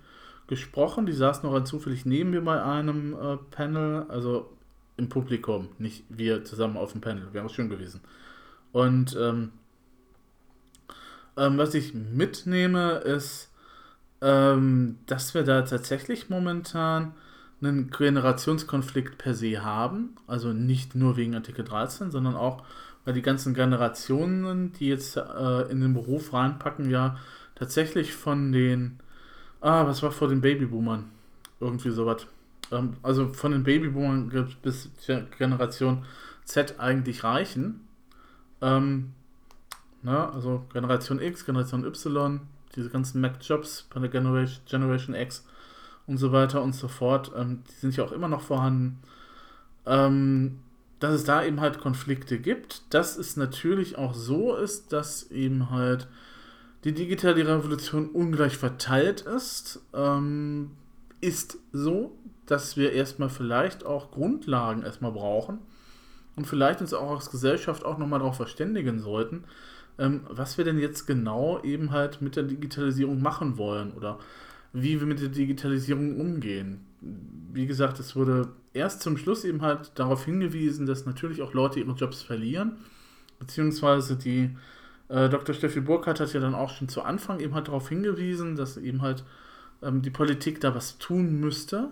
gesprochen. Die saß noch zufällig neben mir bei einem äh, Panel, also im Publikum, nicht wir zusammen auf dem Panel. Wäre auch schön gewesen. Und ähm, ähm, was ich mitnehme, ist, ähm, dass wir da tatsächlich momentan einen Generationskonflikt per se haben. Also nicht nur wegen Artikel 13, sondern auch, weil die ganzen Generationen, die jetzt äh, in den Beruf reinpacken, ja tatsächlich von den, ah, was war vor den Babyboomern? Irgendwie sowas. Ähm, also von den Babyboomern bis Generation Z eigentlich reichen. Ähm, na, also Generation X, Generation Y, diese ganzen Mac-Jobs bei der Generation, Generation X und so weiter und so fort, ähm, die sind ja auch immer noch vorhanden. Ähm, dass es da eben halt Konflikte gibt, dass es natürlich auch so ist, dass eben halt die digitale Revolution ungleich verteilt ist, ähm, ist so, dass wir erstmal vielleicht auch Grundlagen erstmal brauchen und vielleicht uns auch als Gesellschaft auch nochmal darauf verständigen sollten, ähm, was wir denn jetzt genau eben halt mit der Digitalisierung machen wollen oder wie wir mit der Digitalisierung umgehen. Wie gesagt, es wurde erst zum Schluss eben halt darauf hingewiesen, dass natürlich auch Leute ihre Jobs verlieren, beziehungsweise die äh, Dr. Steffi Burkhardt hat ja dann auch schon zu Anfang eben halt darauf hingewiesen, dass eben halt ähm, die Politik da was tun müsste.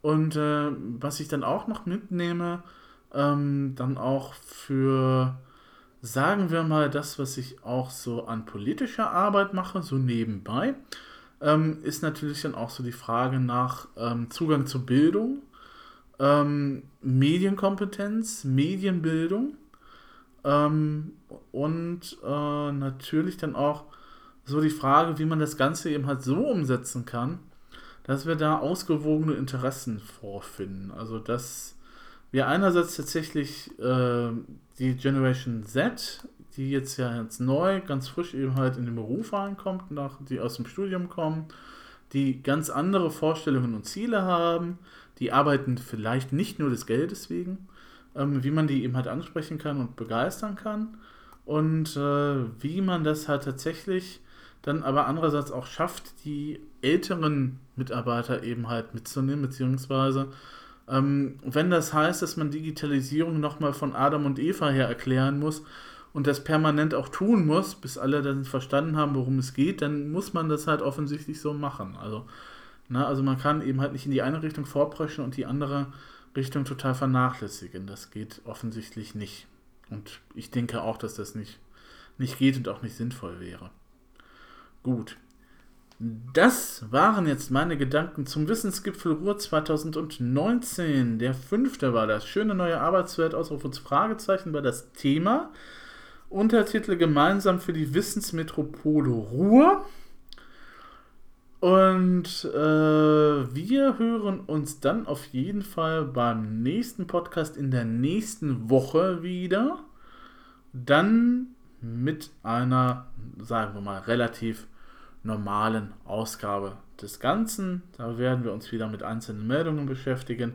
Und äh, was ich dann auch noch mitnehme, ähm, dann auch für, sagen wir mal, das, was ich auch so an politischer Arbeit mache, so nebenbei, ähm, ist natürlich dann auch so die Frage nach ähm, Zugang zur Bildung, ähm, Medienkompetenz, Medienbildung ähm, und äh, natürlich dann auch so die Frage, wie man das Ganze eben halt so umsetzen kann, dass wir da ausgewogene Interessen vorfinden. Also dass wir einerseits tatsächlich äh, die Generation Z die jetzt ja jetzt neu, ganz frisch eben halt in den Beruf reinkommt, nach, die aus dem Studium kommen, die ganz andere Vorstellungen und Ziele haben, die arbeiten vielleicht nicht nur des Geldes wegen, ähm, wie man die eben halt ansprechen kann und begeistern kann. Und äh, wie man das halt tatsächlich dann aber andererseits auch schafft, die älteren Mitarbeiter eben halt mitzunehmen, beziehungsweise ähm, wenn das heißt, dass man Digitalisierung nochmal von Adam und Eva her erklären muss, und das permanent auch tun muss, bis alle dann verstanden haben, worum es geht, dann muss man das halt offensichtlich so machen. Also, ne, also man kann eben halt nicht in die eine Richtung vorpreschen und die andere Richtung total vernachlässigen. Das geht offensichtlich nicht. Und ich denke auch, dass das nicht, nicht geht und auch nicht sinnvoll wäre. Gut. Das waren jetzt meine Gedanken zum Wissensgipfel Ruhr 2019. Der fünfte war das. Schöne neue Arbeitswelt, Ausruf und Fragezeichen war das Thema. Untertitel gemeinsam für die Wissensmetropole Ruhr. Und äh, wir hören uns dann auf jeden Fall beim nächsten Podcast in der nächsten Woche wieder. Dann mit einer, sagen wir mal, relativ normalen Ausgabe des Ganzen. Da werden wir uns wieder mit einzelnen Meldungen beschäftigen.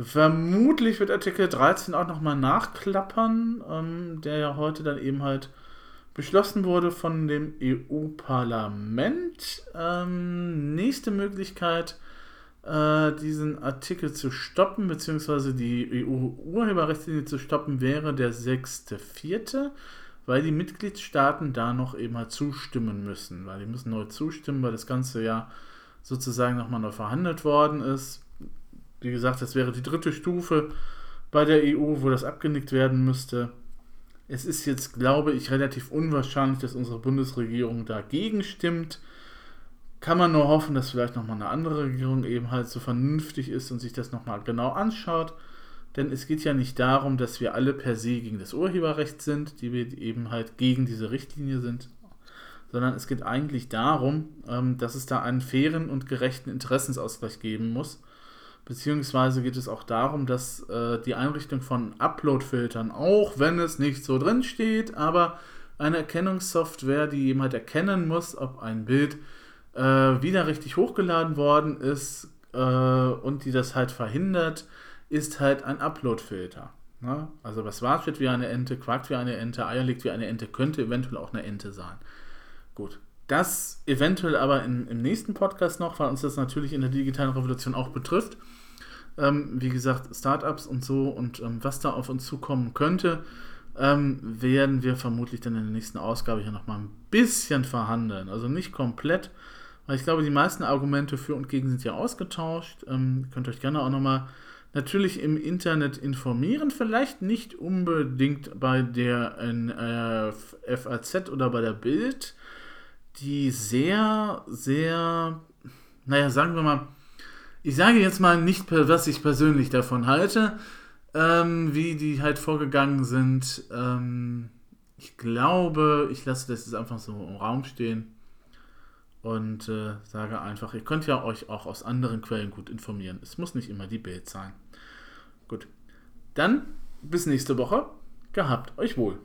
Vermutlich wird Artikel 13 auch nochmal nachklappern, ähm, der ja heute dann eben halt beschlossen wurde von dem EU-Parlament. Ähm, nächste Möglichkeit, äh, diesen Artikel zu stoppen, beziehungsweise die EU-Urheberrechtslinie zu stoppen, wäre der 6.4., weil die Mitgliedstaaten da noch eben halt zustimmen müssen, weil die müssen neu zustimmen, weil das Ganze ja sozusagen nochmal neu verhandelt worden ist wie gesagt, das wäre die dritte Stufe bei der EU, wo das abgenickt werden müsste. Es ist jetzt, glaube ich, relativ unwahrscheinlich, dass unsere Bundesregierung dagegen stimmt. Kann man nur hoffen, dass vielleicht nochmal eine andere Regierung eben halt so vernünftig ist und sich das nochmal genau anschaut. Denn es geht ja nicht darum, dass wir alle per se gegen das Urheberrecht sind, die wir eben halt gegen diese Richtlinie sind, sondern es geht eigentlich darum, ähm, dass es da einen fairen und gerechten Interessensausgleich geben muss Beziehungsweise geht es auch darum, dass äh, die Einrichtung von Upload-Filtern, auch wenn es nicht so drin steht, aber eine Erkennungssoftware, die jemand erkennen muss, ob ein Bild äh, wieder richtig hochgeladen worden ist äh, und die das halt verhindert, ist halt ein Upload-Filter. Ne? Also was wartet wie eine Ente, quakt wie eine Ente, Eier legt wie eine Ente, könnte eventuell auch eine Ente sein. Gut. Das eventuell aber in, im nächsten Podcast noch, weil uns das natürlich in der digitalen Revolution auch betrifft. Ähm, wie gesagt, Startups und so und ähm, was da auf uns zukommen könnte, ähm, werden wir vermutlich dann in der nächsten Ausgabe hier nochmal ein bisschen verhandeln. Also nicht komplett, weil ich glaube, die meisten Argumente für und gegen sind ja ausgetauscht. Ähm, könnt euch gerne auch nochmal natürlich im Internet informieren, vielleicht nicht unbedingt bei der äh, FAZ oder bei der Bild die sehr, sehr, naja, sagen wir mal, ich sage jetzt mal nicht, was ich persönlich davon halte, ähm, wie die halt vorgegangen sind. Ähm, ich glaube, ich lasse das jetzt einfach so im Raum stehen und äh, sage einfach, ihr könnt ja euch auch aus anderen Quellen gut informieren. Es muss nicht immer die Bild sein. Gut. Dann bis nächste Woche. Gehabt euch wohl.